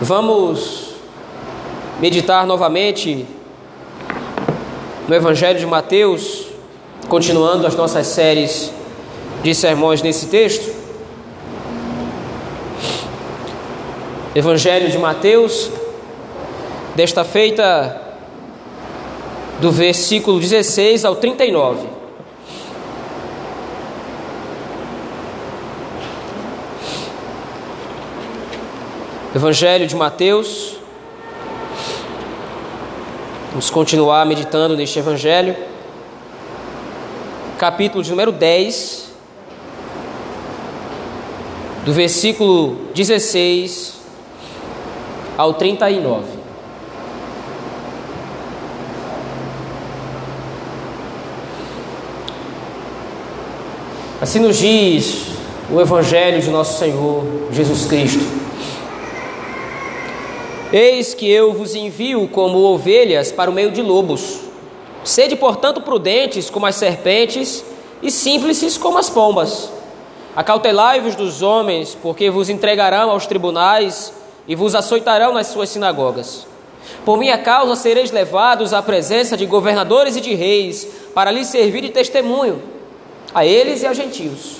Vamos meditar novamente no Evangelho de Mateus, continuando as nossas séries de sermões nesse texto. Evangelho de Mateus, desta feita, do versículo 16 ao 39. Evangelho de Mateus. Vamos continuar meditando neste Evangelho. Capítulo de número 10, do versículo 16 ao 39. Assim nos diz o Evangelho de nosso Senhor Jesus Cristo. Eis que eu vos envio como ovelhas para o meio de lobos. Sede, portanto, prudentes como as serpentes e simples como as pombas. Acautelai-vos dos homens, porque vos entregarão aos tribunais e vos açoitarão nas suas sinagogas. Por minha causa sereis levados à presença de governadores e de reis, para lhes servir de testemunho, a eles e aos gentios.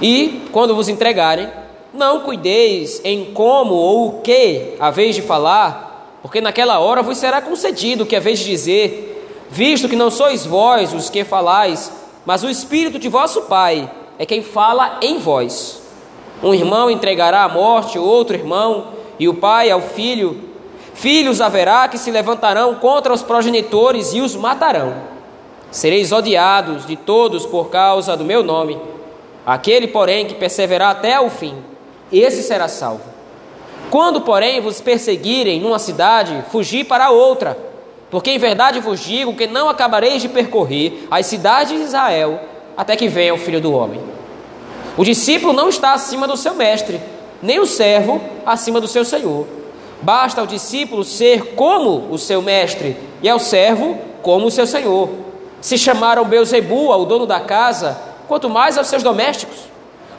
E, quando vos entregarem, não cuideis em como ou o que a vez de falar, porque naquela hora vos será concedido que a vez de dizer, visto que não sois vós os que falais, mas o Espírito de vosso Pai é quem fala em vós. Um irmão entregará à morte outro irmão, e o pai ao filho. Filhos haverá que se levantarão contra os progenitores e os matarão. Sereis odiados de todos por causa do meu nome. Aquele, porém, que perseverar até ao fim, esse será salvo. Quando, porém, vos perseguirem numa cidade, fugi para outra, porque em verdade vos digo que não acabareis de percorrer as cidades de Israel até que venha o filho do homem. O discípulo não está acima do seu mestre, nem o servo acima do seu senhor. Basta ao discípulo ser como o seu mestre e ao servo como o seu senhor. Se chamaram Beuzebu ao dono da casa, quanto mais aos seus domésticos.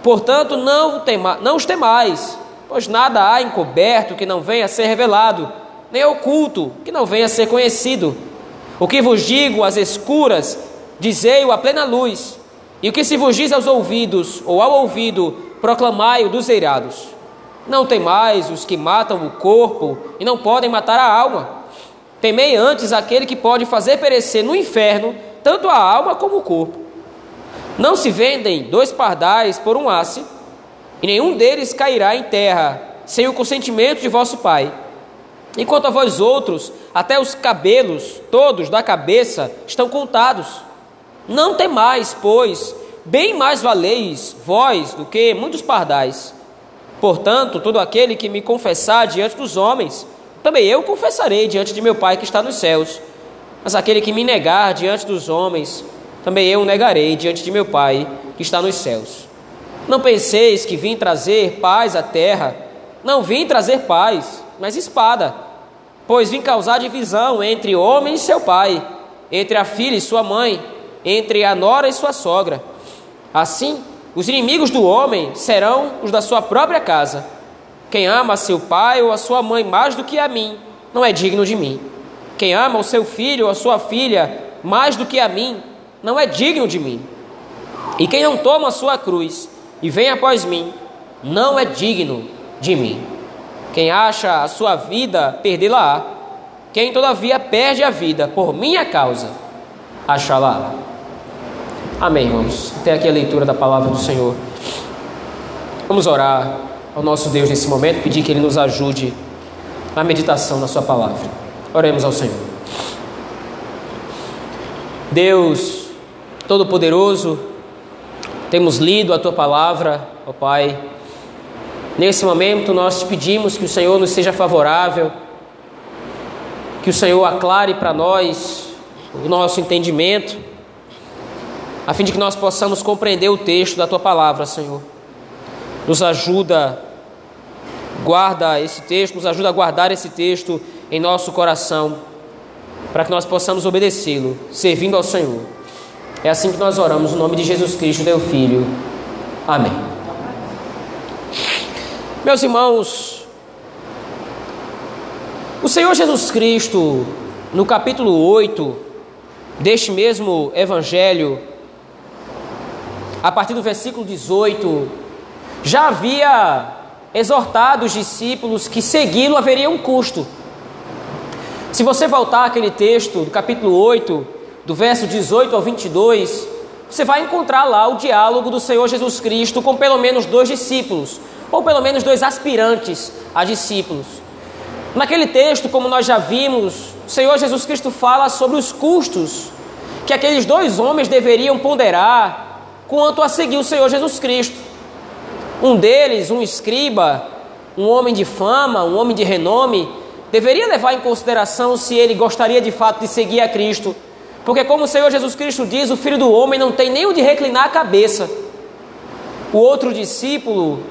Portanto, não, tema, não os temais, pois nada há encoberto que não venha a ser revelado, nem oculto que não venha a ser conhecido. O que vos digo às escuras, dizei-o à plena luz, e o que se vos diz aos ouvidos ou ao ouvido, proclamai-o dos eirados. Não temais os que matam o corpo e não podem matar a alma. Temei antes aquele que pode fazer perecer no inferno tanto a alma como o corpo. Não se vendem dois pardais por um asse, e nenhum deles cairá em terra sem o consentimento de vosso Pai. Enquanto a vós outros, até os cabelos todos da cabeça estão contados. Não temais, pois, bem mais valeis vós do que muitos pardais. Portanto, todo aquele que me confessar diante dos homens, também eu confessarei diante de meu Pai que está nos céus. Mas aquele que me negar diante dos homens, também eu negarei diante de meu Pai que está nos céus. Não penseis que vim trazer paz à terra. Não vim trazer paz, mas espada. Pois vim causar divisão entre homem e seu pai, entre a filha e sua mãe, entre a nora e sua sogra. Assim, os inimigos do homem serão os da sua própria casa. Quem ama seu pai ou a sua mãe mais do que a mim, não é digno de mim. Quem ama o seu filho ou a sua filha mais do que a mim, não é digno de mim. E quem não toma a sua cruz e vem após mim, não é digno de mim. Quem acha a sua vida, perdê-la-á. Quem todavia perde a vida por minha causa, achá-la. Amém, irmãos. Até aqui a leitura da palavra do Senhor. Vamos orar ao nosso Deus nesse momento, pedir que Ele nos ajude na meditação da Sua palavra. Oremos ao Senhor. Deus, Todo-Poderoso, temos lido a tua palavra, ó Pai. Nesse momento nós te pedimos que o Senhor nos seja favorável, que o Senhor aclare para nós o nosso entendimento, a fim de que nós possamos compreender o texto da tua palavra, Senhor. Nos ajuda, guarda esse texto, nos ajuda a guardar esse texto em nosso coração, para que nós possamos obedecê-lo, servindo ao Senhor. É assim que nós oramos, no nome de Jesus Cristo, teu Filho. Amém. Meus irmãos, O Senhor Jesus Cristo, no capítulo 8 deste mesmo evangelho, a partir do versículo 18, já havia exortado os discípulos que segui-lo haveria um custo. Se você voltar àquele texto do capítulo 8, do verso 18 ao 22, você vai encontrar lá o diálogo do Senhor Jesus Cristo com pelo menos dois discípulos, ou pelo menos dois aspirantes a discípulos. Naquele texto, como nós já vimos, o Senhor Jesus Cristo fala sobre os custos que aqueles dois homens deveriam ponderar quanto a seguir o Senhor Jesus Cristo. Um deles, um escriba, um homem de fama, um homem de renome, deveria levar em consideração se ele gostaria de fato de seguir a Cristo. Porque, como o Senhor Jesus Cristo diz, o filho do homem não tem nem onde reclinar a cabeça. O outro discípulo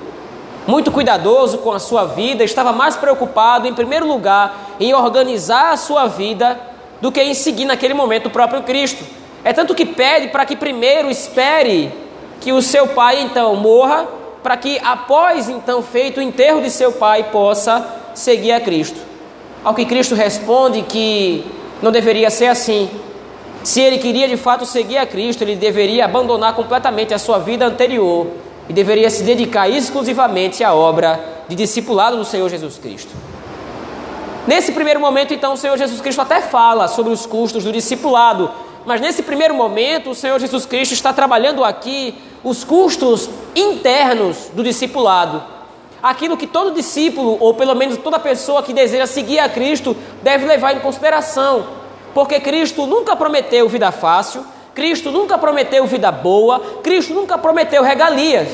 muito cuidadoso com a sua vida, estava mais preocupado, em primeiro lugar, em organizar a sua vida do que em seguir naquele momento o próprio Cristo. É tanto que pede para que primeiro espere que o seu pai então morra, para que após então feito o enterro de seu pai possa seguir a Cristo. Ao que Cristo responde que não deveria ser assim. Se ele queria de fato seguir a Cristo, ele deveria abandonar completamente a sua vida anterior e deveria se dedicar exclusivamente à obra de discipulado do Senhor Jesus Cristo. Nesse primeiro momento, então, o Senhor Jesus Cristo até fala sobre os custos do discipulado, mas nesse primeiro momento, o Senhor Jesus Cristo está trabalhando aqui os custos internos do discipulado. Aquilo que todo discípulo, ou pelo menos toda pessoa que deseja seguir a Cristo, deve levar em consideração. Porque Cristo nunca prometeu vida fácil, Cristo nunca prometeu vida boa, Cristo nunca prometeu regalias.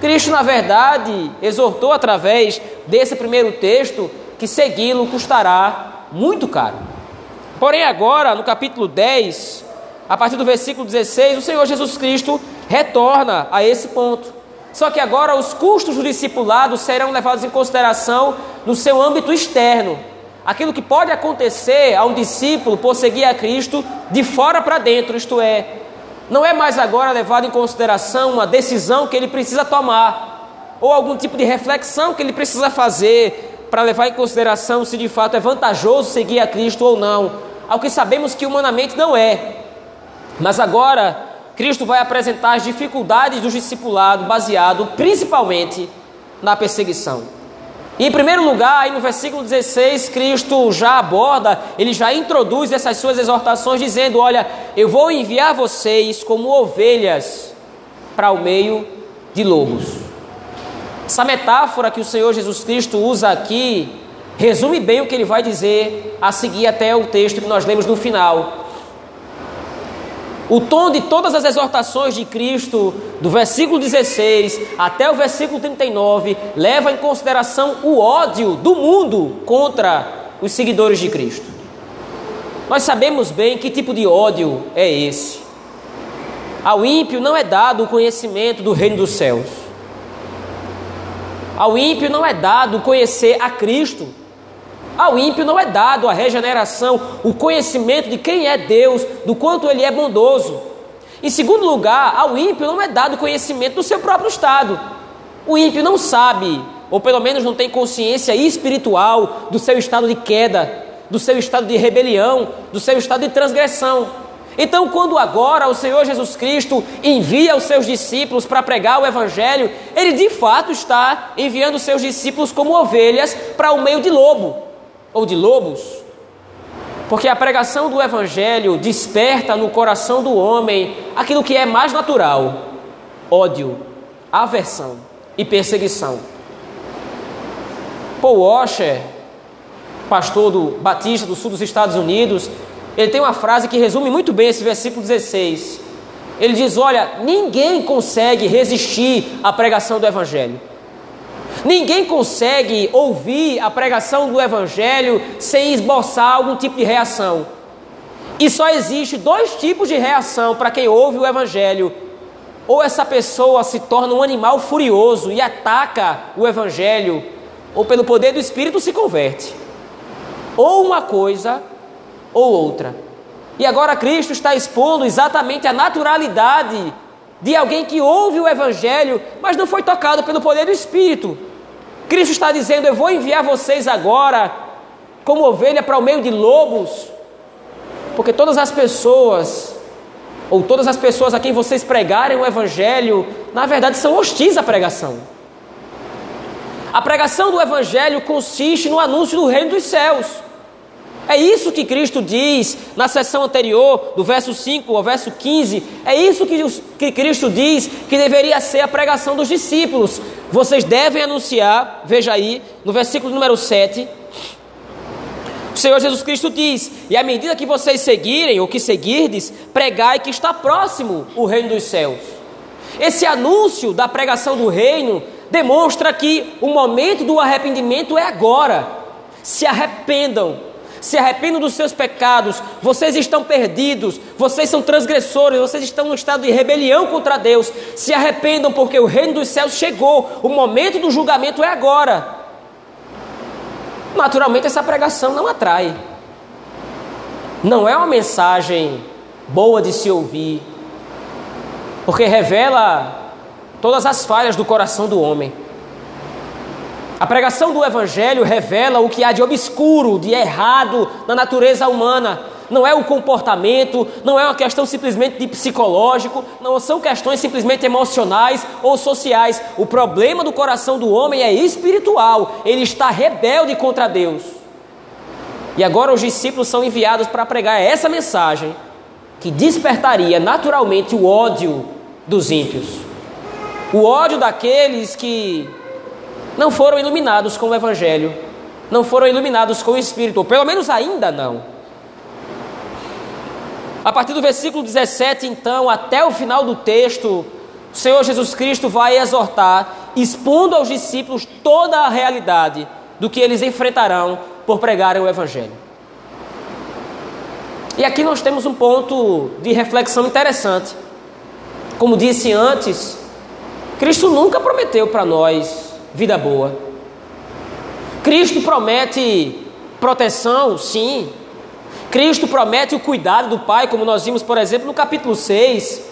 Cristo, na verdade, exortou através desse primeiro texto que segui-lo custará muito caro. Porém, agora, no capítulo 10, a partir do versículo 16, o Senhor Jesus Cristo retorna a esse ponto. Só que agora os custos do discipulado serão levados em consideração no seu âmbito externo aquilo que pode acontecer a um discípulo por seguir a Cristo de fora para dentro, isto é, não é mais agora levado em consideração uma decisão que ele precisa tomar, ou algum tipo de reflexão que ele precisa fazer para levar em consideração se de fato é vantajoso seguir a Cristo ou não, ao que sabemos que humanamente não é. Mas agora, Cristo vai apresentar as dificuldades do discipulado baseado principalmente na perseguição. Em primeiro lugar, aí no versículo 16, Cristo já aborda, ele já introduz essas suas exortações, dizendo: Olha, eu vou enviar vocês como ovelhas para o meio de lobos. Essa metáfora que o Senhor Jesus Cristo usa aqui resume bem o que ele vai dizer a seguir até o texto que nós lemos no final. O tom de todas as exortações de Cristo, do versículo 16 até o versículo 39, leva em consideração o ódio do mundo contra os seguidores de Cristo. Nós sabemos bem que tipo de ódio é esse. Ao ímpio não é dado o conhecimento do reino dos céus. Ao ímpio não é dado conhecer a Cristo. Ao ímpio não é dado a regeneração, o conhecimento de quem é Deus, do quanto ele é bondoso. Em segundo lugar, ao ímpio não é dado conhecimento do seu próprio estado. O ímpio não sabe, ou pelo menos não tem consciência espiritual do seu estado de queda, do seu estado de rebelião, do seu estado de transgressão. Então, quando agora o Senhor Jesus Cristo envia os seus discípulos para pregar o Evangelho, ele de fato está enviando os seus discípulos como ovelhas para o meio de lobo ou de lobos, porque a pregação do Evangelho desperta no coração do homem aquilo que é mais natural: ódio, aversão e perseguição. Paul Washer, pastor do Batista do sul dos Estados Unidos, ele tem uma frase que resume muito bem esse versículo 16. Ele diz: Olha, ninguém consegue resistir à pregação do Evangelho. Ninguém consegue ouvir a pregação do Evangelho sem esboçar algum tipo de reação. E só existe dois tipos de reação para quem ouve o Evangelho. Ou essa pessoa se torna um animal furioso e ataca o Evangelho, ou pelo poder do Espírito se converte. Ou uma coisa ou outra. E agora Cristo está expondo exatamente a naturalidade de alguém que ouve o Evangelho, mas não foi tocado pelo poder do Espírito. Cristo está dizendo: Eu vou enviar vocês agora como ovelha para o meio de lobos? Porque todas as pessoas, ou todas as pessoas a quem vocês pregarem o Evangelho, na verdade são hostis à pregação. A pregação do Evangelho consiste no anúncio do reino dos céus. É isso que Cristo diz na sessão anterior, do verso 5 ao verso 15. É isso que, que Cristo diz que deveria ser a pregação dos discípulos. Vocês devem anunciar, veja aí, no versículo número 7. O Senhor Jesus Cristo diz: E à medida que vocês seguirem, ou que seguirdes, pregai que está próximo o reino dos céus. Esse anúncio da pregação do reino demonstra que o momento do arrependimento é agora. Se arrependam se arrependam dos seus pecados, vocês estão perdidos, vocês são transgressores, vocês estão no estado de rebelião contra Deus. Se arrependam, porque o reino dos céus chegou, o momento do julgamento é agora. Naturalmente, essa pregação não atrai, não é uma mensagem boa de se ouvir, porque revela todas as falhas do coração do homem. A pregação do Evangelho revela o que há de obscuro, de errado na natureza humana. Não é o comportamento, não é uma questão simplesmente de psicológico, não são questões simplesmente emocionais ou sociais. O problema do coração do homem é espiritual, ele está rebelde contra Deus. E agora os discípulos são enviados para pregar essa mensagem que despertaria naturalmente o ódio dos ímpios. O ódio daqueles que não foram iluminados com o Evangelho, não foram iluminados com o Espírito, ou pelo menos ainda não. A partir do versículo 17, então, até o final do texto, o Senhor Jesus Cristo vai exortar, expondo aos discípulos toda a realidade do que eles enfrentarão por pregarem o Evangelho. E aqui nós temos um ponto de reflexão interessante. Como disse antes, Cristo nunca prometeu para nós vida boa. Cristo promete proteção, sim. Cristo promete o cuidado do Pai, como nós vimos, por exemplo, no capítulo 6.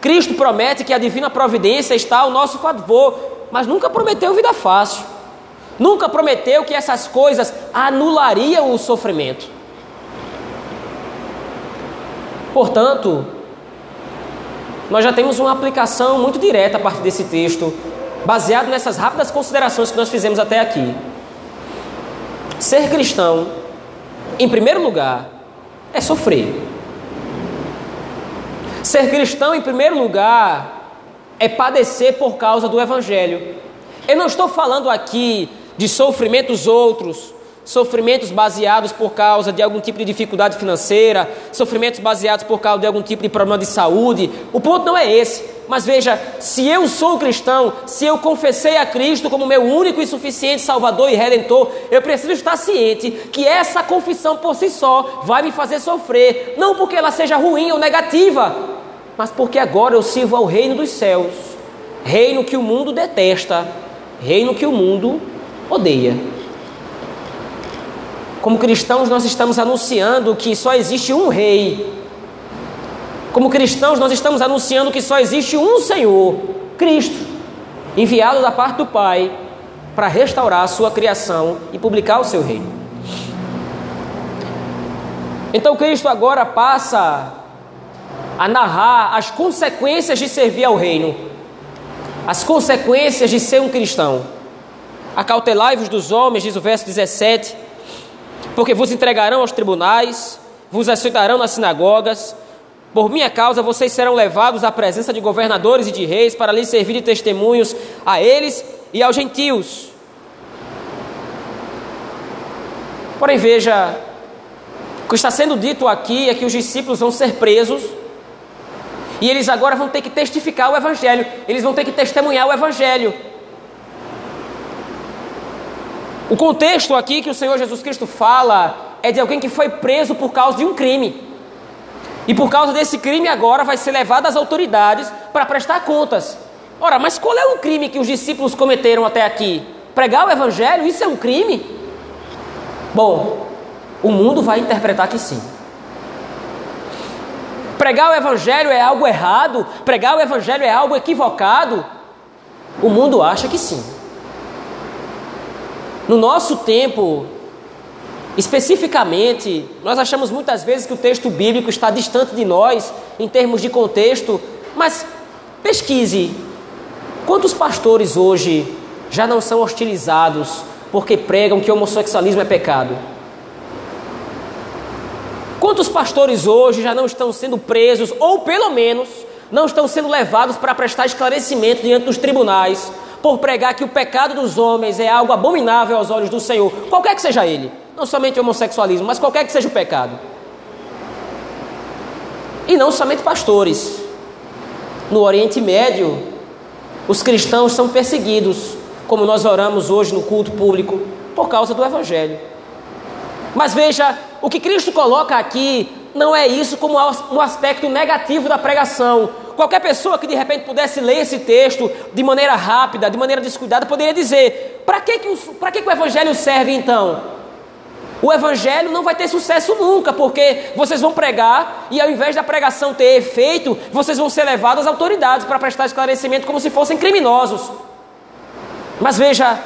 Cristo promete que a divina providência está ao nosso favor, mas nunca prometeu vida fácil. Nunca prometeu que essas coisas anulariam o sofrimento. Portanto, nós já temos uma aplicação muito direta a partir desse texto baseado nessas rápidas considerações que nós fizemos até aqui. Ser cristão, em primeiro lugar, é sofrer. Ser cristão, em primeiro lugar, é padecer por causa do Evangelho. Eu não estou falando aqui de sofrimentos outros, sofrimentos baseados por causa de algum tipo de dificuldade financeira, sofrimentos baseados por causa de algum tipo de problema de saúde. O ponto não é esse. Mas veja, se eu sou cristão, se eu confessei a Cristo como meu único e suficiente Salvador e Redentor, eu preciso estar ciente que essa confissão por si só vai me fazer sofrer, não porque ela seja ruim ou negativa, mas porque agora eu sirvo ao reino dos céus, reino que o mundo detesta, reino que o mundo odeia. Como cristãos, nós estamos anunciando que só existe um rei como cristãos, nós estamos anunciando que só existe um Senhor, Cristo, enviado da parte do Pai para restaurar a sua criação e publicar o seu reino. Então Cristo agora passa a narrar as consequências de servir ao reino, as consequências de ser um cristão. Acautelai-vos dos homens, diz o verso 17, porque vos entregarão aos tribunais, vos aceitarão nas sinagogas, por minha causa, vocês serão levados à presença de governadores e de reis para lhes servir de testemunhos a eles e aos gentios. Porém, veja, o que está sendo dito aqui é que os discípulos vão ser presos e eles agora vão ter que testificar o Evangelho, eles vão ter que testemunhar o Evangelho. O contexto aqui que o Senhor Jesus Cristo fala é de alguém que foi preso por causa de um crime. E por causa desse crime agora vai ser levado às autoridades para prestar contas. Ora, mas qual é o crime que os discípulos cometeram até aqui? Pregar o evangelho, isso é um crime? Bom, o mundo vai interpretar que sim. Pregar o evangelho é algo errado? Pregar o evangelho é algo equivocado? O mundo acha que sim. No nosso tempo, Especificamente, nós achamos muitas vezes que o texto bíblico está distante de nós em termos de contexto, mas pesquise quantos pastores hoje já não são hostilizados porque pregam que homossexualismo é pecado. Quantos pastores hoje já não estão sendo presos, ou pelo menos não estão sendo levados para prestar esclarecimento diante dos tribunais, por pregar que o pecado dos homens é algo abominável aos olhos do Senhor, qualquer que seja ele, não somente o homossexualismo, mas qualquer que seja o pecado. E não somente pastores. No Oriente Médio, os cristãos são perseguidos, como nós oramos hoje no culto público, por causa do Evangelho. Mas veja, o que Cristo coloca aqui não é isso como um aspecto negativo da pregação. Qualquer pessoa que de repente pudesse ler esse texto de maneira rápida, de maneira descuidada, poderia dizer: para que, que, o, que, que o Evangelho serve então? O evangelho não vai ter sucesso nunca, porque vocês vão pregar e ao invés da pregação ter efeito, vocês vão ser levados às autoridades para prestar esclarecimento como se fossem criminosos. Mas veja,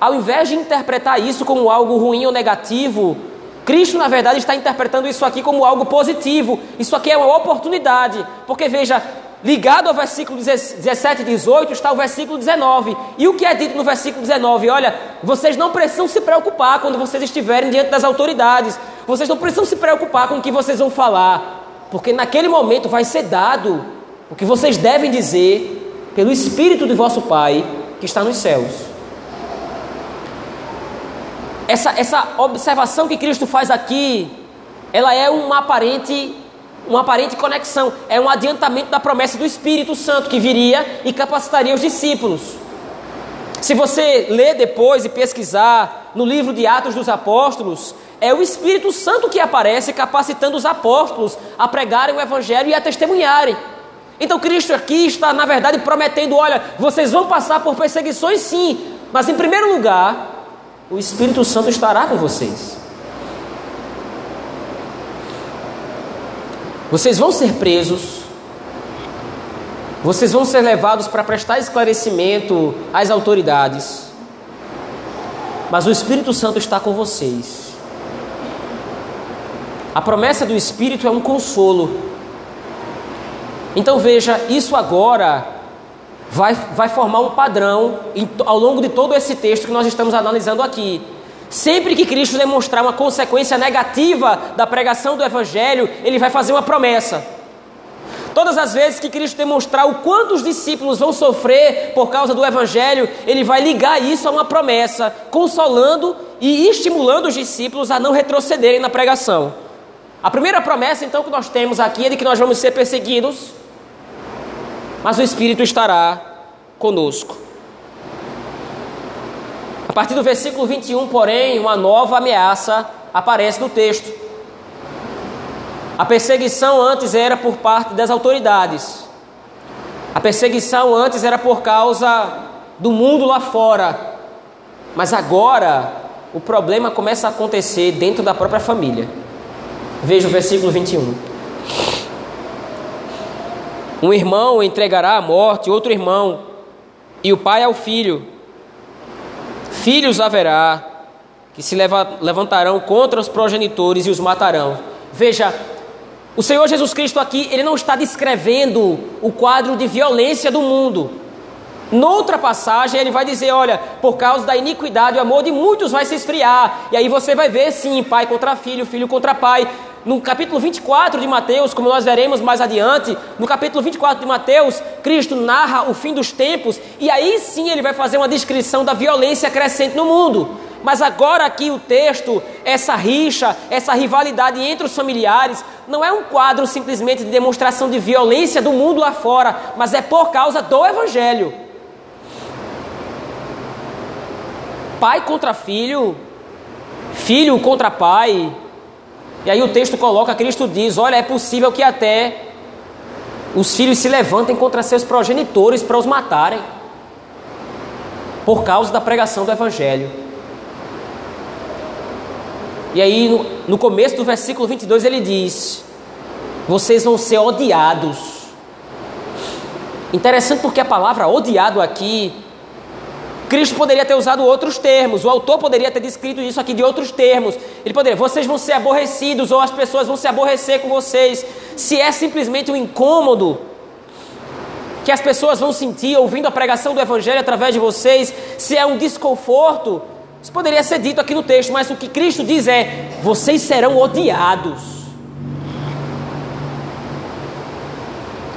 ao invés de interpretar isso como algo ruim ou negativo, Cristo, na verdade, está interpretando isso aqui como algo positivo. Isso aqui é uma oportunidade. Porque veja, ligado ao versículo 17 e 18 está o versículo 19. E o que é dito no versículo 19? Olha, vocês não precisam se preocupar quando vocês estiverem diante das autoridades. Vocês não precisam se preocupar com o que vocês vão falar. Porque naquele momento vai ser dado o que vocês devem dizer pelo Espírito de vosso Pai que está nos céus essa, essa observação que Cristo faz aqui, ela é uma aparente, uma aparente conexão, é um adiantamento da promessa do Espírito Santo que viria e capacitaria os discípulos. Se você ler depois e pesquisar no livro de Atos dos Apóstolos, é o Espírito Santo que aparece capacitando os apóstolos a pregarem o Evangelho e a testemunharem. Então Cristo aqui está, na verdade, prometendo: olha, vocês vão passar por perseguições sim, mas em primeiro lugar, o Espírito Santo estará com vocês. Vocês vão ser presos, vocês vão ser levados para prestar esclarecimento às autoridades, mas o Espírito Santo está com vocês. A promessa do Espírito é um consolo. Então veja, isso agora vai, vai formar um padrão em, ao longo de todo esse texto que nós estamos analisando aqui. Sempre que Cristo demonstrar uma consequência negativa da pregação do Evangelho, ele vai fazer uma promessa. Todas as vezes que Cristo demonstrar o quanto os discípulos vão sofrer por causa do Evangelho, ele vai ligar isso a uma promessa, consolando e estimulando os discípulos a não retrocederem na pregação. A primeira promessa, então, que nós temos aqui é de que nós vamos ser perseguidos, mas o Espírito estará conosco. A partir do versículo 21, porém, uma nova ameaça aparece no texto. A perseguição antes era por parte das autoridades. A perseguição antes era por causa do mundo lá fora. Mas agora o problema começa a acontecer dentro da própria família. Veja o versículo 21. Um irmão entregará à morte outro irmão, e o pai ao filho. Filhos haverá que se levantarão contra os progenitores e os matarão. Veja, o Senhor Jesus Cristo aqui, ele não está descrevendo o quadro de violência do mundo. Noutra passagem, ele vai dizer: Olha, por causa da iniquidade, o amor de muitos vai se esfriar. E aí você vai ver, sim, pai contra filho, filho contra pai. No capítulo 24 de Mateus, como nós veremos mais adiante, no capítulo 24 de Mateus, Cristo narra o fim dos tempos e aí sim ele vai fazer uma descrição da violência crescente no mundo. Mas agora aqui o texto, essa rixa, essa rivalidade entre os familiares, não é um quadro simplesmente de demonstração de violência do mundo lá fora, mas é por causa do Evangelho. Pai contra filho, filho contra pai, e aí o texto coloca, Cristo diz: olha, é possível que até os filhos se levantem contra seus progenitores para os matarem, por causa da pregação do Evangelho. E aí, no, no começo do versículo 22, ele diz: Vocês vão ser odiados. Interessante porque a palavra odiado aqui Cristo poderia ter usado outros termos, o autor poderia ter descrito isso aqui de outros termos. Ele poderia, vocês vão ser aborrecidos, ou as pessoas vão se aborrecer com vocês. Se é simplesmente um incômodo que as pessoas vão sentir ouvindo a pregação do Evangelho através de vocês, se é um desconforto, isso poderia ser dito aqui no texto, mas o que Cristo diz é: vocês serão odiados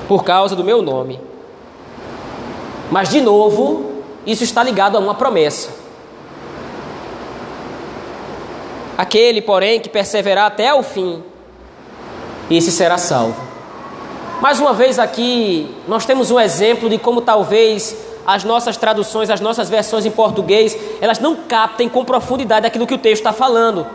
por causa do meu nome. Mas, de novo, isso está ligado a uma promessa. Aquele, porém, que perseverar até o fim, esse será salvo. Mais uma vez aqui, nós temos um exemplo de como talvez as nossas traduções, as nossas versões em português, elas não captem com profundidade aquilo que o texto está falando.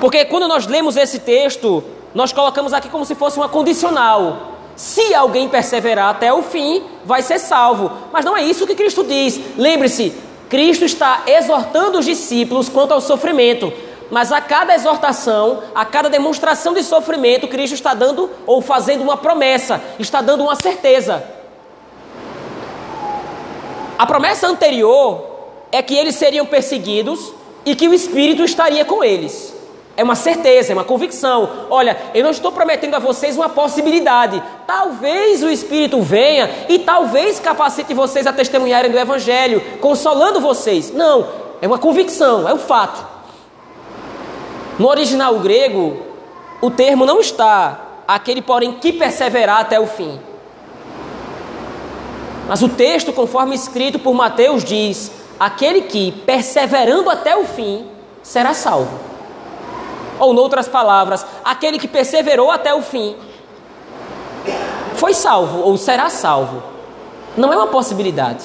Porque quando nós lemos esse texto, nós colocamos aqui como se fosse uma condicional. Se alguém perseverar até o fim, vai ser salvo. Mas não é isso que Cristo diz. Lembre-se, Cristo está exortando os discípulos quanto ao sofrimento. Mas a cada exortação, a cada demonstração de sofrimento, Cristo está dando ou fazendo uma promessa, está dando uma certeza. A promessa anterior é que eles seriam perseguidos e que o Espírito estaria com eles. É uma certeza, é uma convicção. Olha, eu não estou prometendo a vocês uma possibilidade. Talvez o Espírito venha e talvez capacite vocês a testemunharem do Evangelho, consolando vocês. Não, é uma convicção, é um fato. No original grego, o termo não está aquele, porém, que perseverar até o fim. Mas o texto, conforme escrito por Mateus, diz: aquele que, perseverando até o fim, será salvo. Ou, noutras palavras, aquele que perseverou até o fim foi salvo ou será salvo. Não é uma possibilidade.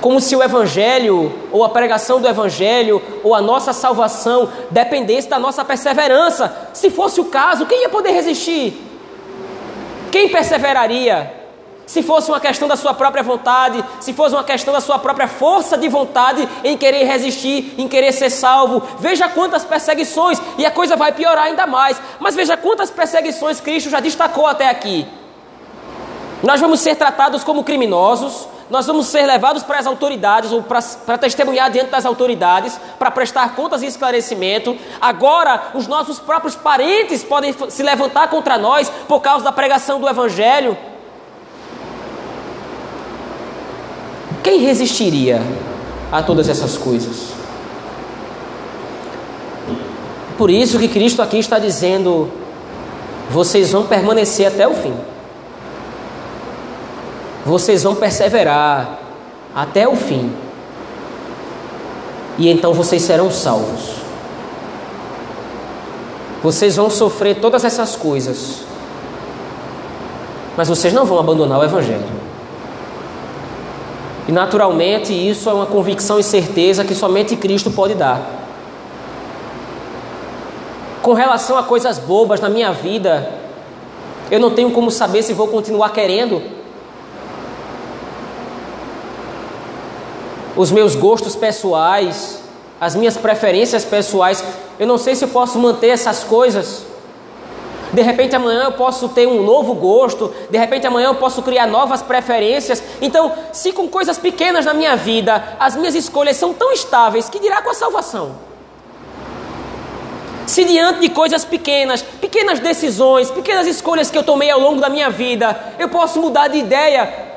Como se o Evangelho, ou a pregação do Evangelho, ou a nossa salvação dependesse da nossa perseverança. Se fosse o caso, quem ia poder resistir? Quem perseveraria? Se fosse uma questão da sua própria vontade, se fosse uma questão da sua própria força de vontade em querer resistir, em querer ser salvo, veja quantas perseguições, e a coisa vai piorar ainda mais. Mas veja quantas perseguições Cristo já destacou até aqui. Nós vamos ser tratados como criminosos, nós vamos ser levados para as autoridades, ou para, para testemunhar diante das autoridades, para prestar contas e esclarecimento. Agora, os nossos próprios parentes podem se levantar contra nós por causa da pregação do Evangelho. Quem resistiria a todas essas coisas? Por isso que Cristo aqui está dizendo: vocês vão permanecer até o fim. Vocês vão perseverar até o fim. E então vocês serão salvos. Vocês vão sofrer todas essas coisas. Mas vocês não vão abandonar o Evangelho. E naturalmente isso é uma convicção e certeza que somente Cristo pode dar. Com relação a coisas bobas na minha vida, eu não tenho como saber se vou continuar querendo. Os meus gostos pessoais, as minhas preferências pessoais, eu não sei se eu posso manter essas coisas. De repente amanhã eu posso ter um novo gosto, de repente amanhã eu posso criar novas preferências. Então, se com coisas pequenas na minha vida as minhas escolhas são tão estáveis, que dirá com a salvação? Se diante de coisas pequenas, pequenas decisões, pequenas escolhas que eu tomei ao longo da minha vida, eu posso mudar de ideia.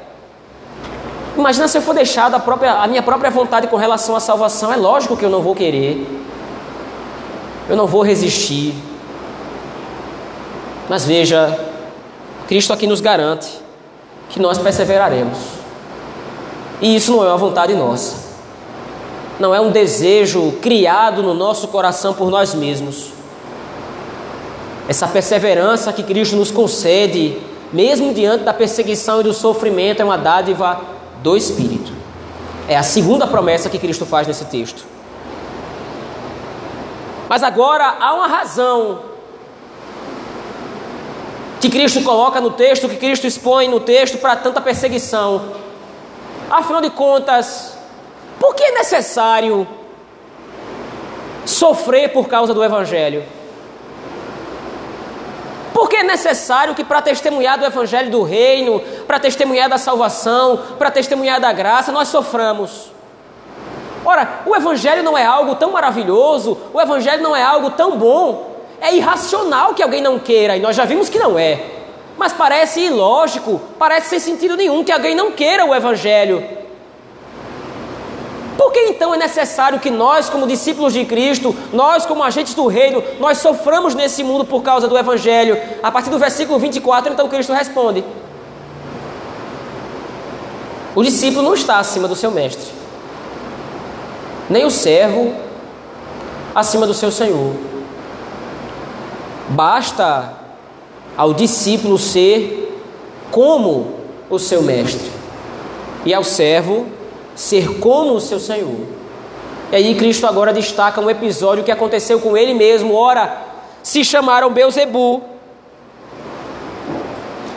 Imagina se eu for deixado a, própria, a minha própria vontade com relação à salvação, é lógico que eu não vou querer, eu não vou resistir. Mas veja, Cristo aqui nos garante que nós perseveraremos. E isso não é uma vontade nossa. Não é um desejo criado no nosso coração por nós mesmos. Essa perseverança que Cristo nos concede, mesmo diante da perseguição e do sofrimento, é uma dádiva do Espírito. É a segunda promessa que Cristo faz nesse texto. Mas agora há uma razão que Cristo coloca no texto, que Cristo expõe no texto para tanta perseguição. Afinal de contas, por que é necessário sofrer por causa do Evangelho? Por que é necessário que para testemunhar do Evangelho do Reino, para testemunhar da salvação, para testemunhar da graça, nós soframos? Ora, o Evangelho não é algo tão maravilhoso, o Evangelho não é algo tão bom, é irracional que alguém não queira, e nós já vimos que não é. Mas parece ilógico, parece sem sentido nenhum que alguém não queira o Evangelho. Por que então é necessário que nós, como discípulos de Cristo, nós, como agentes do reino, nós soframos nesse mundo por causa do Evangelho? A partir do versículo 24, então Cristo responde: O discípulo não está acima do seu mestre, nem o servo acima do seu senhor. Basta ao discípulo ser como o seu mestre, e ao servo ser como o seu Senhor. E aí Cristo agora destaca um episódio que aconteceu com ele mesmo. Ora, se chamaram Beuzebu.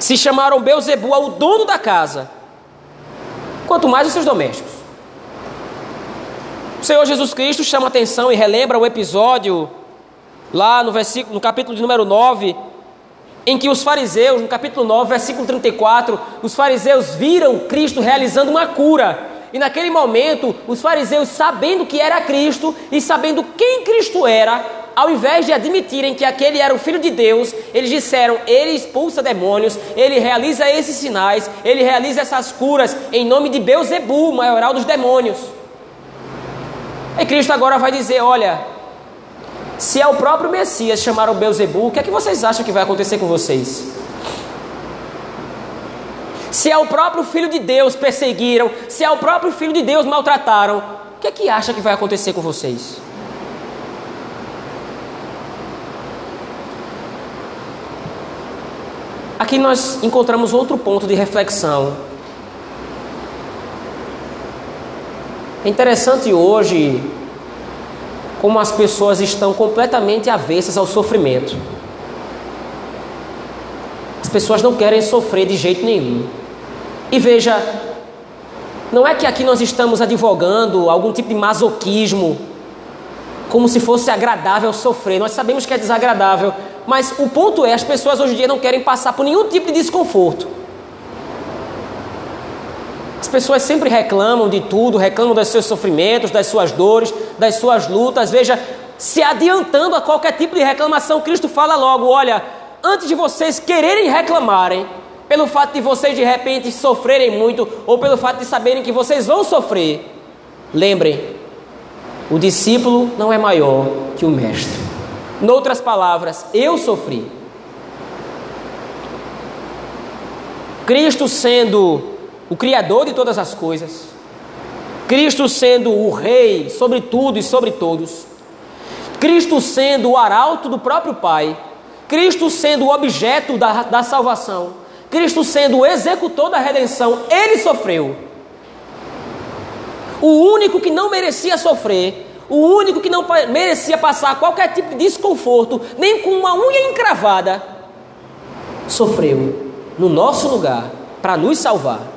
Se chamaram Beuzebu ao dono da casa, quanto mais os seus domésticos. O Senhor Jesus Cristo chama atenção e relembra o episódio lá no versículo, no capítulo de número 9, em que os fariseus, no capítulo 9, versículo 34, os fariseus viram Cristo realizando uma cura e naquele momento, os fariseus, sabendo que era Cristo e sabendo quem Cristo era, ao invés de admitirem que aquele era o Filho de Deus, eles disseram: Ele expulsa demônios, ele realiza esses sinais, ele realiza essas curas em nome de Beuzebu, maioral dos demônios. E Cristo agora vai dizer: Olha, se é o próprio Messias chamar o Beuzebu, o que é que vocês acham que vai acontecer com vocês? se é o próprio Filho de Deus perseguiram, se é o próprio Filho de Deus maltrataram, o que é que acha que vai acontecer com vocês? Aqui nós encontramos outro ponto de reflexão. É interessante hoje como as pessoas estão completamente avessas ao sofrimento. As pessoas não querem sofrer de jeito nenhum. E veja, não é que aqui nós estamos advogando algum tipo de masoquismo, como se fosse agradável sofrer. Nós sabemos que é desagradável, mas o ponto é: as pessoas hoje em dia não querem passar por nenhum tipo de desconforto. As pessoas sempre reclamam de tudo, reclamam dos seus sofrimentos, das suas dores, das suas lutas. Veja, se adiantando a qualquer tipo de reclamação, Cristo fala logo: olha, antes de vocês quererem reclamarem, pelo fato de vocês de repente sofrerem muito, ou pelo fato de saberem que vocês vão sofrer, lembrem, o discípulo não é maior que o mestre. Noutras palavras, eu sofri. Cristo sendo o Criador de todas as coisas, Cristo sendo o Rei sobre tudo e sobre todos, Cristo sendo o arauto do próprio Pai, Cristo sendo o objeto da, da salvação, Cristo sendo o executor da redenção, ele sofreu. O único que não merecia sofrer, o único que não merecia passar qualquer tipo de desconforto, nem com uma unha encravada, sofreu no nosso lugar para nos salvar.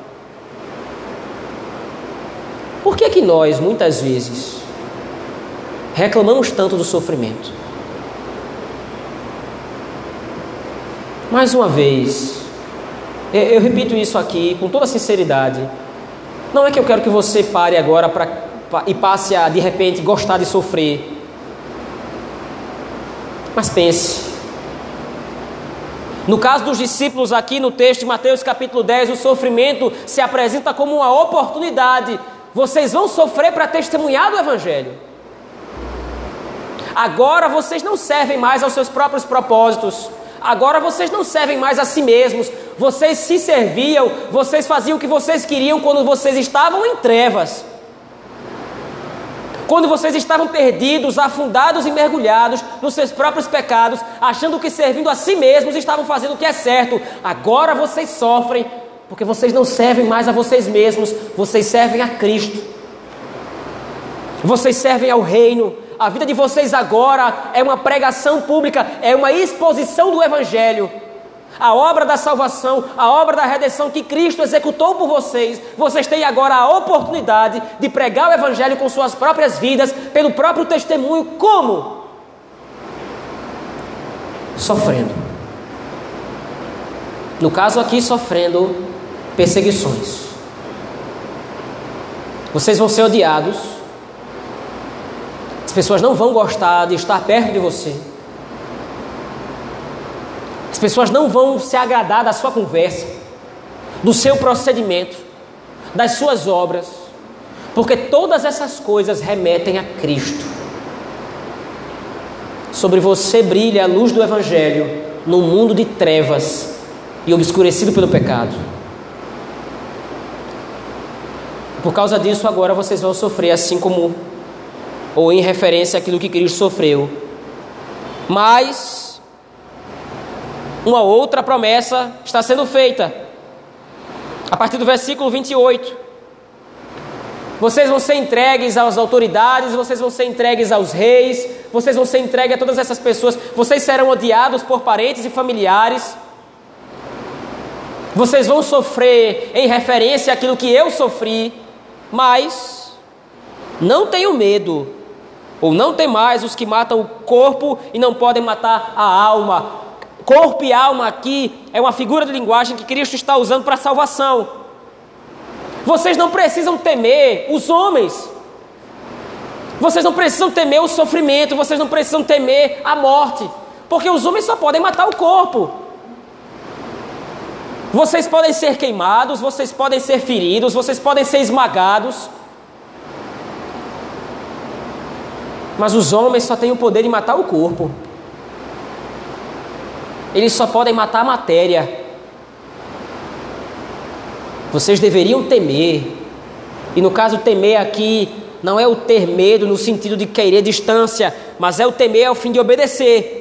Por que que nós muitas vezes reclamamos tanto do sofrimento? Mais uma vez, eu repito isso aqui com toda sinceridade. Não é que eu quero que você pare agora pra, e passe a, de repente, gostar de sofrer. Mas pense. No caso dos discípulos, aqui no texto de Mateus capítulo 10, o sofrimento se apresenta como uma oportunidade. Vocês vão sofrer para testemunhar do Evangelho. Agora vocês não servem mais aos seus próprios propósitos. Agora vocês não servem mais a si mesmos, vocês se serviam, vocês faziam o que vocês queriam quando vocês estavam em trevas. Quando vocês estavam perdidos, afundados e mergulhados nos seus próprios pecados, achando que servindo a si mesmos estavam fazendo o que é certo. Agora vocês sofrem, porque vocês não servem mais a vocês mesmos, vocês servem a Cristo. Vocês servem ao reino, a vida de vocês agora é uma pregação pública, é uma exposição do Evangelho. A obra da salvação, a obra da redenção que Cristo executou por vocês, vocês têm agora a oportunidade de pregar o Evangelho com suas próprias vidas, pelo próprio testemunho. Como? Sofrendo. No caso aqui, sofrendo perseguições. Vocês vão ser odiados. As pessoas não vão gostar de estar perto de você. As pessoas não vão se agradar da sua conversa, do seu procedimento, das suas obras, porque todas essas coisas remetem a Cristo. Sobre você brilha a luz do Evangelho num mundo de trevas e obscurecido pelo pecado. Por causa disso, agora vocês vão sofrer assim como, ou em referência àquilo que Cristo sofreu. Mas uma outra promessa está sendo feita. A partir do versículo 28. Vocês vão ser entregues às autoridades, vocês vão ser entregues aos reis, vocês vão ser entregues a todas essas pessoas, vocês serão odiados por parentes e familiares. Vocês vão sofrer em referência àquilo que eu sofri, mas não tenham medo, ou não tem mais os que matam o corpo e não podem matar a alma. Corpo e alma aqui é uma figura de linguagem que Cristo está usando para a salvação. Vocês não precisam temer os homens. Vocês não precisam temer o sofrimento, vocês não precisam temer a morte, porque os homens só podem matar o corpo. Vocês podem ser queimados, vocês podem ser feridos, vocês podem ser esmagados. Mas os homens só têm o poder de matar o corpo. Eles só podem matar a matéria. Vocês deveriam temer. E no caso, temer aqui não é o ter medo no sentido de querer distância, mas é o temer ao fim de obedecer.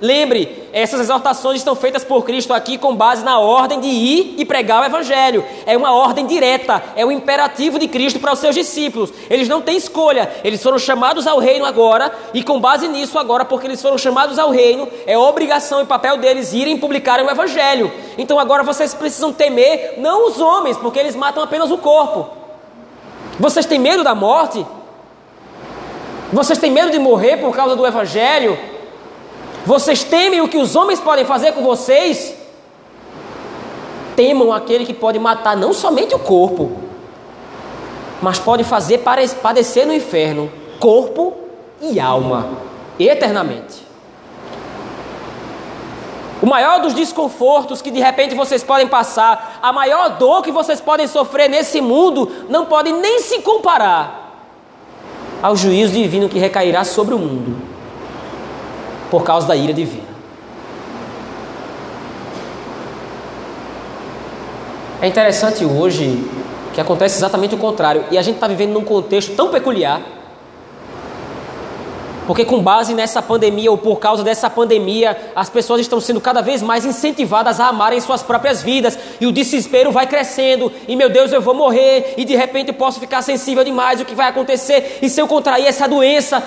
Lembre, essas exortações estão feitas por Cristo aqui com base na ordem de ir e pregar o Evangelho. É uma ordem direta, é o imperativo de Cristo para os seus discípulos. Eles não têm escolha, eles foram chamados ao reino agora, e com base nisso, agora, porque eles foram chamados ao reino, é obrigação e papel deles irem publicar o Evangelho. Então agora vocês precisam temer não os homens, porque eles matam apenas o corpo. Vocês têm medo da morte? Vocês têm medo de morrer por causa do Evangelho? Vocês temem o que os homens podem fazer com vocês? Temam aquele que pode matar não somente o corpo, mas pode fazer padecer no inferno corpo e alma, eternamente. O maior dos desconfortos que de repente vocês podem passar, a maior dor que vocês podem sofrer nesse mundo, não pode nem se comparar ao juízo divino que recairá sobre o mundo por causa da ira divina. É interessante hoje que acontece exatamente o contrário, e a gente está vivendo num contexto tão peculiar, porque com base nessa pandemia ou por causa dessa pandemia, as pessoas estão sendo cada vez mais incentivadas a amarem suas próprias vidas, e o desespero vai crescendo, e meu Deus, eu vou morrer, e de repente eu posso ficar sensível demais, o que vai acontecer, e se eu contrair essa doença,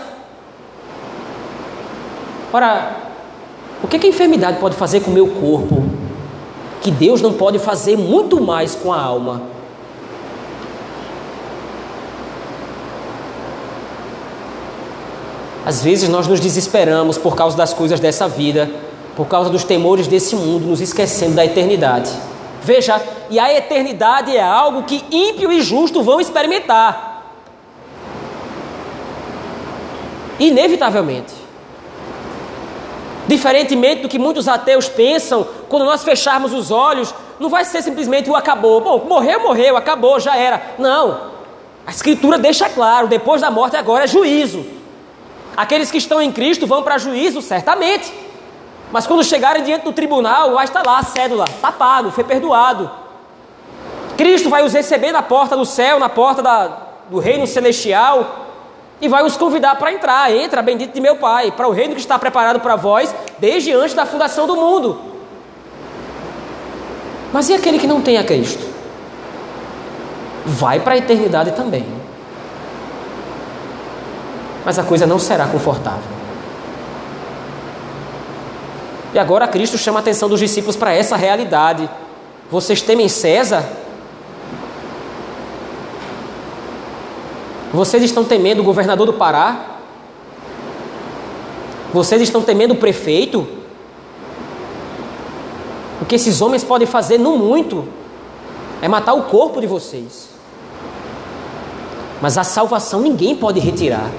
Ora, o que, que a enfermidade pode fazer com o meu corpo? Que Deus não pode fazer muito mais com a alma. Às vezes nós nos desesperamos por causa das coisas dessa vida, por causa dos temores desse mundo, nos esquecendo da eternidade. Veja, e a eternidade é algo que ímpio e justo vão experimentar. Inevitavelmente. Diferentemente do que muitos ateus pensam, quando nós fecharmos os olhos, não vai ser simplesmente o acabou. Bom, morreu, morreu, acabou, já era. Não. A Escritura deixa claro: depois da morte agora é juízo. Aqueles que estão em Cristo vão para juízo, certamente. Mas quando chegarem diante do tribunal, vai estar lá a cédula: está pago, foi perdoado. Cristo vai os receber na porta do céu, na porta da, do reino celestial e vai os convidar para entrar. Entra, bendito de meu Pai, para o reino que está preparado para vós desde antes da fundação do mundo. Mas e aquele que não tem a Cristo? Vai para a eternidade também. Mas a coisa não será confortável. E agora Cristo chama a atenção dos discípulos para essa realidade. Vocês temem César? Vocês estão temendo o governador do Pará? Vocês estão temendo o prefeito? O que esses homens podem fazer, no muito, é matar o corpo de vocês. Mas a salvação ninguém pode retirar.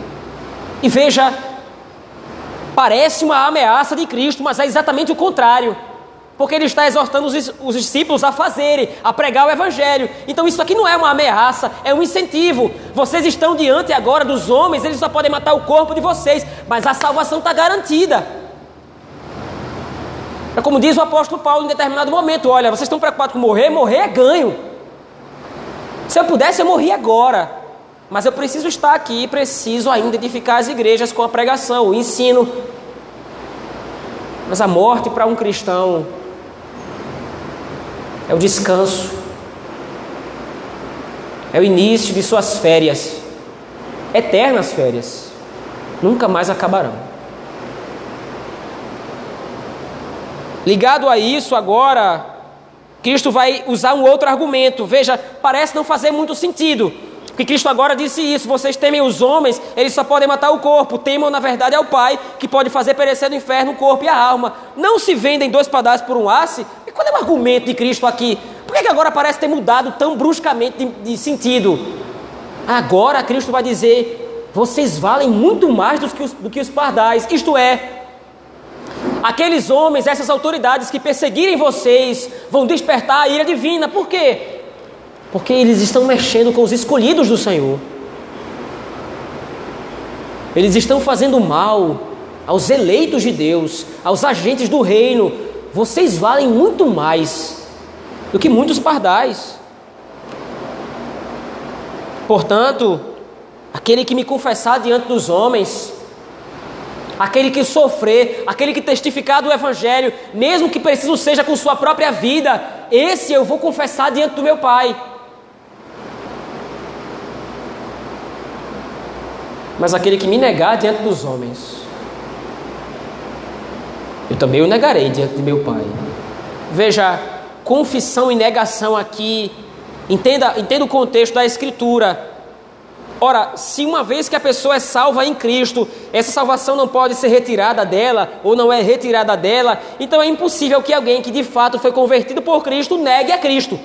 E veja, parece uma ameaça de Cristo, mas é exatamente o contrário. Porque ele está exortando os, os, discípulos a fazerem, a pregar o Evangelho. Então isso aqui não é uma ameaça, é um incentivo. Vocês estão diante agora dos homens, eles só podem matar o corpo de vocês, mas a salvação está garantida. É como diz o apóstolo Paulo em determinado momento: olha, vocês estão preocupados com morrer? Morrer é ganho. Se eu pudesse, eu morria agora. Mas eu preciso estar aqui, preciso ainda edificar as igrejas com a pregação, o ensino. Mas a morte para um cristão é o descanso, é o início de suas férias, eternas férias, nunca mais acabarão. Ligado a isso, agora, Cristo vai usar um outro argumento. Veja, parece não fazer muito sentido. Porque Cristo agora disse isso: vocês temem os homens, eles só podem matar o corpo. Temam, na verdade, ao Pai, que pode fazer perecer no inferno o corpo e a alma. Não se vendem dois pedaços por um asse? Qual é o argumento de Cristo aqui? Por que, que agora parece ter mudado tão bruscamente de, de sentido? Agora Cristo vai dizer: vocês valem muito mais do que os, do que os pardais. Isto é, aqueles homens, essas autoridades que perseguirem vocês, vão despertar a ira divina. Por quê? Porque eles estão mexendo com os escolhidos do Senhor. Eles estão fazendo mal aos eleitos de Deus, aos agentes do reino. Vocês valem muito mais do que muitos pardais. Portanto, aquele que me confessar diante dos homens, aquele que sofrer, aquele que testificar do Evangelho, mesmo que preciso seja com sua própria vida, esse eu vou confessar diante do meu Pai. mas aquele que me negar diante dos homens, eu também o negarei diante de meu Pai. Veja, confissão e negação aqui, entenda, entenda o contexto da Escritura. Ora, se uma vez que a pessoa é salva em Cristo, essa salvação não pode ser retirada dela, ou não é retirada dela, então é impossível que alguém que de fato foi convertido por Cristo negue a Cristo.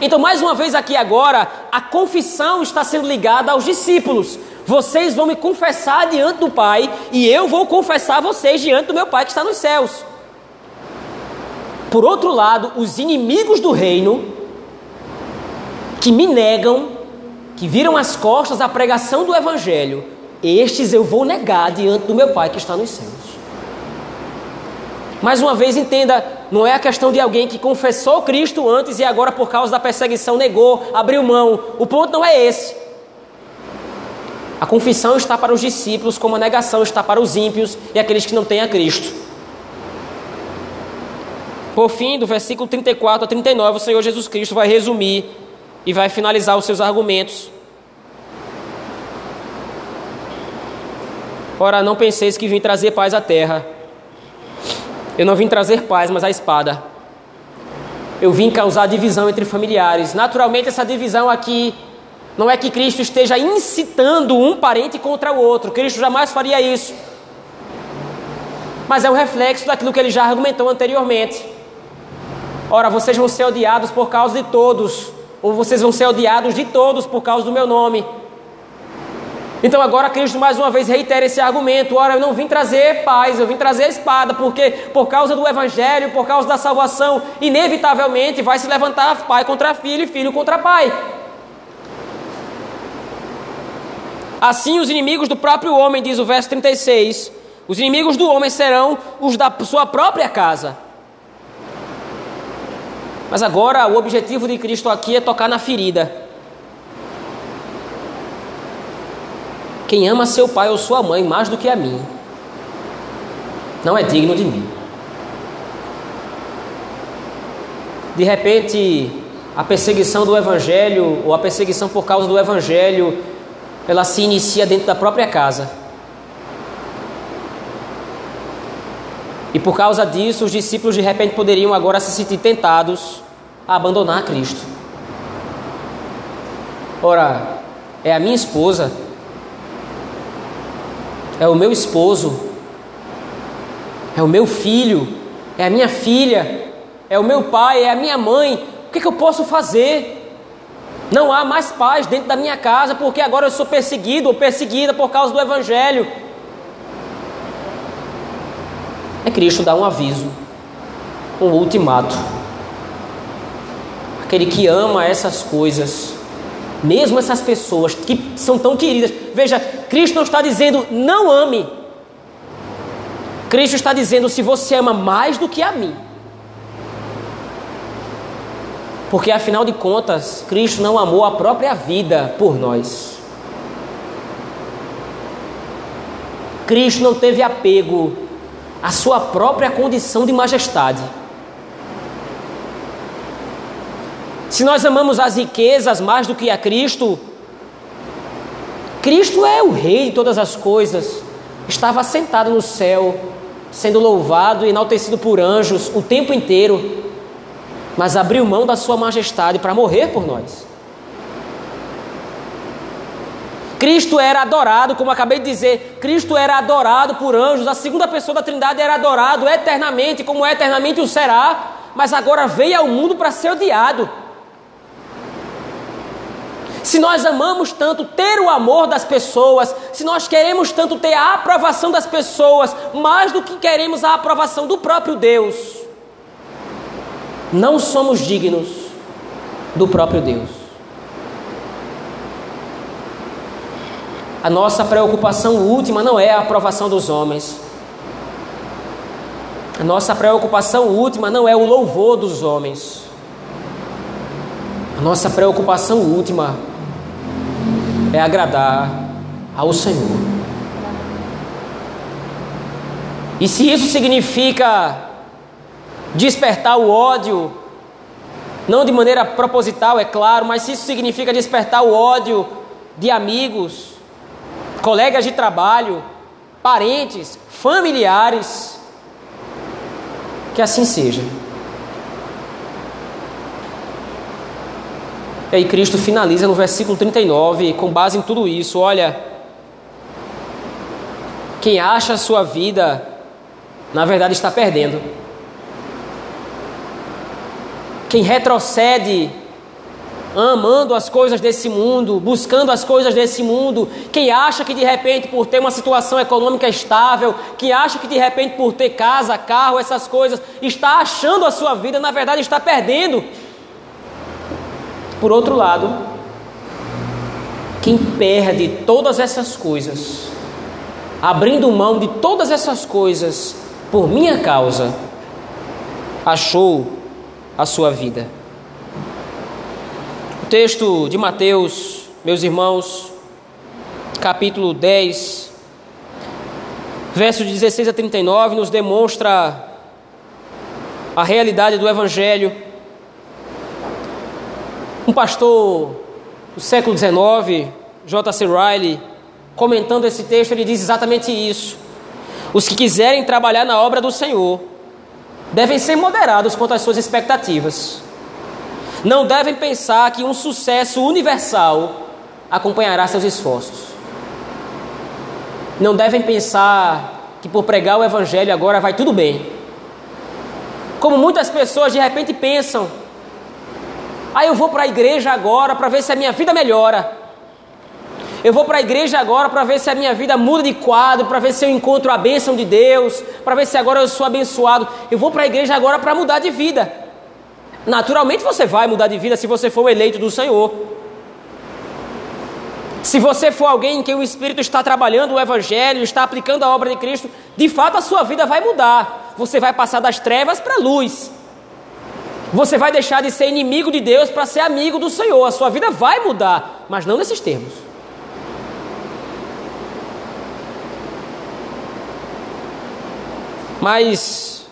Então, mais uma vez aqui agora, a confissão está sendo ligada aos discípulos. Vocês vão me confessar diante do Pai, e eu vou confessar vocês diante do meu Pai que está nos céus. Por outro lado, os inimigos do reino, que me negam, que viram as costas à pregação do Evangelho, estes eu vou negar diante do meu Pai que está nos céus. Mais uma vez, entenda: não é a questão de alguém que confessou Cristo antes e agora, por causa da perseguição, negou, abriu mão. O ponto não é esse. A confissão está para os discípulos, como a negação está para os ímpios e aqueles que não têm a Cristo. Por fim, do versículo 34 a 39, o Senhor Jesus Cristo vai resumir e vai finalizar os seus argumentos. Ora, não penseis que vim trazer paz à terra. Eu não vim trazer paz, mas a espada. Eu vim causar divisão entre familiares. Naturalmente, essa divisão aqui não é que Cristo esteja incitando um parente contra o outro. Cristo jamais faria isso. Mas é um reflexo daquilo que ele já argumentou anteriormente. Ora, vocês vão ser odiados por causa de todos, ou vocês vão ser odiados de todos por causa do meu nome. Então agora Cristo mais uma vez reitera esse argumento: ora, eu não vim trazer paz, eu vim trazer espada, porque por causa do Evangelho, por causa da salvação, inevitavelmente vai se levantar pai contra filho e filho contra pai. Assim, os inimigos do próprio homem, diz o verso 36, os inimigos do homem serão os da sua própria casa. Mas agora o objetivo de Cristo aqui é tocar na ferida. Quem ama seu pai ou sua mãe mais do que a mim, não é digno de mim. De repente, a perseguição do Evangelho, ou a perseguição por causa do Evangelho, ela se inicia dentro da própria casa. E por causa disso, os discípulos de repente poderiam agora se sentir tentados a abandonar Cristo. Ora, é a minha esposa é o meu esposo, é o meu filho, é a minha filha, é o meu pai, é a minha mãe. O que, que eu posso fazer? Não há mais paz dentro da minha casa porque agora eu sou perseguido ou perseguida por causa do Evangelho. É Cristo dar um aviso, um ultimato. Aquele que ama essas coisas, mesmo essas pessoas que são tão queridas. Veja, Cristo não está dizendo não ame. Cristo está dizendo se você ama mais do que a mim porque afinal de contas, Cristo não amou a própria vida por nós. Cristo não teve apego à sua própria condição de majestade. Se nós amamos as riquezas mais do que a Cristo, Cristo é o Rei de todas as coisas, estava sentado no céu, sendo louvado e enaltecido por anjos o tempo inteiro mas abriu mão da sua majestade para morrer por nós. Cristo era adorado, como acabei de dizer, Cristo era adorado por anjos, a segunda pessoa da Trindade era adorado eternamente, como eternamente o será, mas agora veio ao mundo para ser odiado. Se nós amamos tanto ter o amor das pessoas, se nós queremos tanto ter a aprovação das pessoas, mais do que queremos a aprovação do próprio Deus, não somos dignos do próprio Deus. A nossa preocupação última não é a aprovação dos homens. A nossa preocupação última não é o louvor dos homens. A nossa preocupação última é agradar ao Senhor. E se isso significa despertar o ódio, não de maneira proposital, é claro, mas se isso significa despertar o ódio de amigos, colegas de trabalho, parentes, familiares, que assim seja. E aí Cristo finaliza no versículo 39, com base em tudo isso, olha, quem acha a sua vida, na verdade está perdendo. Quem retrocede amando as coisas desse mundo, buscando as coisas desse mundo, quem acha que de repente por ter uma situação econômica estável, quem acha que de repente por ter casa, carro, essas coisas, está achando a sua vida, na verdade está perdendo. Por outro lado, quem perde todas essas coisas, abrindo mão de todas essas coisas por minha causa, achou a sua vida. O texto de Mateus, meus irmãos, capítulo 10, versos de 16 a 39, nos demonstra a realidade do Evangelho. Um pastor do século XIX, J.C. Riley, comentando esse texto, ele diz exatamente isso. Os que quiserem trabalhar na obra do Senhor devem ser moderados quanto às suas expectativas. Não devem pensar que um sucesso universal acompanhará seus esforços. Não devem pensar que por pregar o Evangelho agora vai tudo bem. Como muitas pessoas de repente pensam, ah, eu vou para a igreja agora para ver se a minha vida melhora. Eu vou para a igreja agora para ver se a minha vida muda de quadro, para ver se eu encontro a bênção de Deus, para ver se agora eu sou abençoado. Eu vou para a igreja agora para mudar de vida. Naturalmente você vai mudar de vida se você for o eleito do Senhor. Se você for alguém em quem o Espírito está trabalhando o Evangelho, está aplicando a obra de Cristo, de fato a sua vida vai mudar. Você vai passar das trevas para a luz. Você vai deixar de ser inimigo de Deus para ser amigo do Senhor. A sua vida vai mudar, mas não nesses termos. Mas,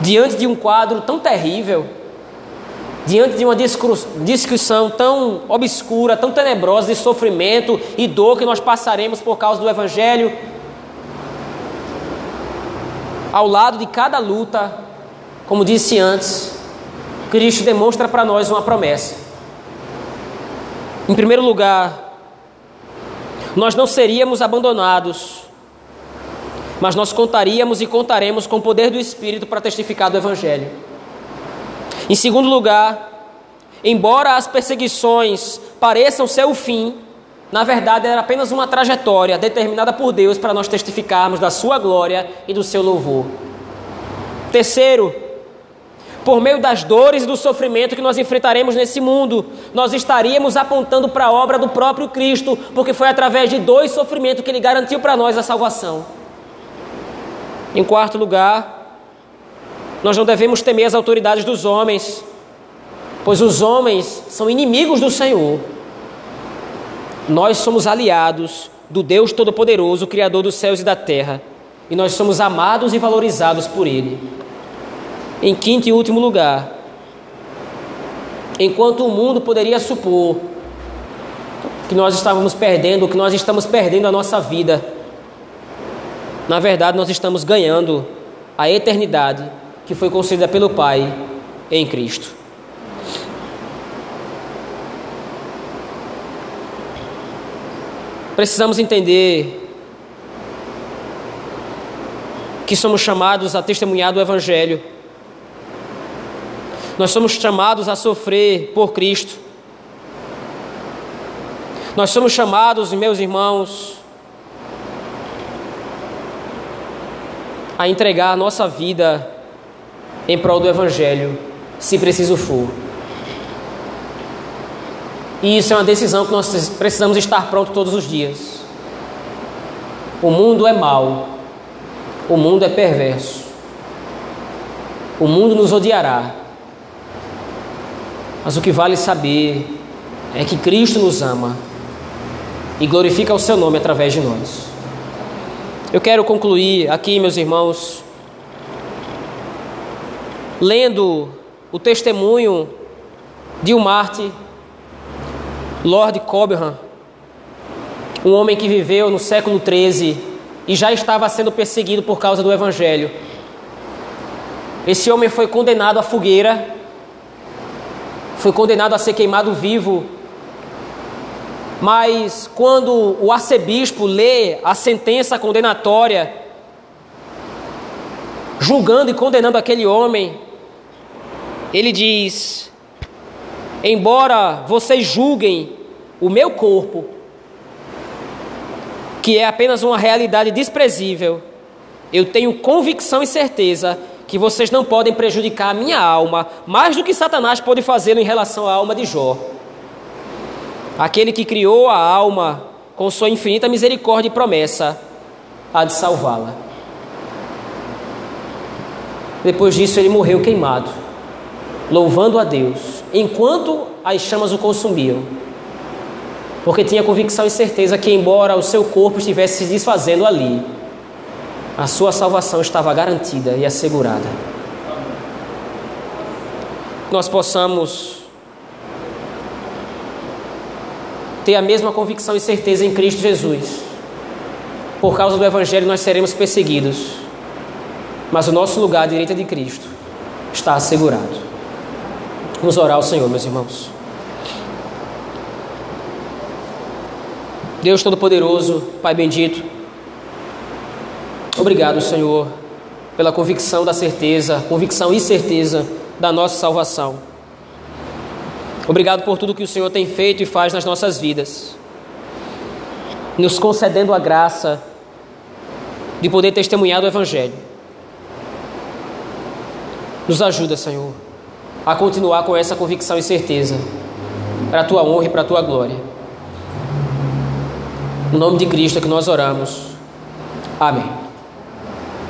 diante de um quadro tão terrível, diante de uma discussão tão obscura, tão tenebrosa de sofrimento e dor que nós passaremos por causa do Evangelho, ao lado de cada luta, como disse antes, Cristo demonstra para nós uma promessa. Em primeiro lugar, nós não seríamos abandonados mas nós contaríamos e contaremos com o poder do Espírito para testificar do Evangelho. Em segundo lugar, embora as perseguições pareçam ser o fim, na verdade era apenas uma trajetória determinada por Deus para nós testificarmos da Sua glória e do seu louvor. Terceiro, por meio das dores e do sofrimento que nós enfrentaremos nesse mundo, nós estaríamos apontando para a obra do próprio Cristo, porque foi através de dois sofrimentos que Ele garantiu para nós a salvação. Em quarto lugar, nós não devemos temer as autoridades dos homens, pois os homens são inimigos do Senhor. Nós somos aliados do Deus Todo-Poderoso, Criador dos céus e da terra, e nós somos amados e valorizados por Ele. Em quinto e último lugar, enquanto o mundo poderia supor que nós estávamos perdendo, que nós estamos perdendo a nossa vida, na verdade nós estamos ganhando a eternidade que foi concedida pelo Pai em Cristo. Precisamos entender que somos chamados a testemunhar do Evangelho. Nós somos chamados a sofrer por Cristo. Nós somos chamados, meus irmãos, a entregar a nossa vida em prol do Evangelho, se preciso for. E isso é uma decisão que nós precisamos estar prontos todos os dias. O mundo é mau, o mundo é perverso, o mundo nos odiará. Mas o que vale saber é que Cristo nos ama e glorifica o seu nome através de nós. Eu quero concluir aqui, meus irmãos, lendo o testemunho de um Marte Lord Cobham, um homem que viveu no século XIII e já estava sendo perseguido por causa do Evangelho. Esse homem foi condenado à fogueira, foi condenado a ser queimado vivo. Mas quando o arcebispo lê a sentença condenatória, julgando e condenando aquele homem, ele diz: embora vocês julguem o meu corpo, que é apenas uma realidade desprezível, eu tenho convicção e certeza que vocês não podem prejudicar a minha alma mais do que Satanás pode fazê-lo em relação à alma de Jó. Aquele que criou a alma com sua infinita misericórdia e promessa há de salvá-la. Depois disso, ele morreu queimado louvando a Deus, enquanto as chamas o consumiam. Porque tinha convicção e certeza que, embora o seu corpo estivesse se desfazendo ali, a sua salvação estava garantida e assegurada. Nós possamos ter a mesma convicção e certeza em Cristo Jesus. Por causa do Evangelho, nós seremos perseguidos, mas o nosso lugar à direita de Cristo está assegurado. Vamos orar ao Senhor, meus irmãos. Deus Todo-Poderoso, Pai bendito, obrigado, Senhor, pela convicção da certeza, convicção e certeza da nossa salvação. Obrigado por tudo que o Senhor tem feito e faz nas nossas vidas, nos concedendo a graça de poder testemunhar do Evangelho. Nos ajuda, Senhor a continuar com essa convicção e certeza, para a tua honra e para a tua glória. No nome de Cristo é que nós oramos. Amém.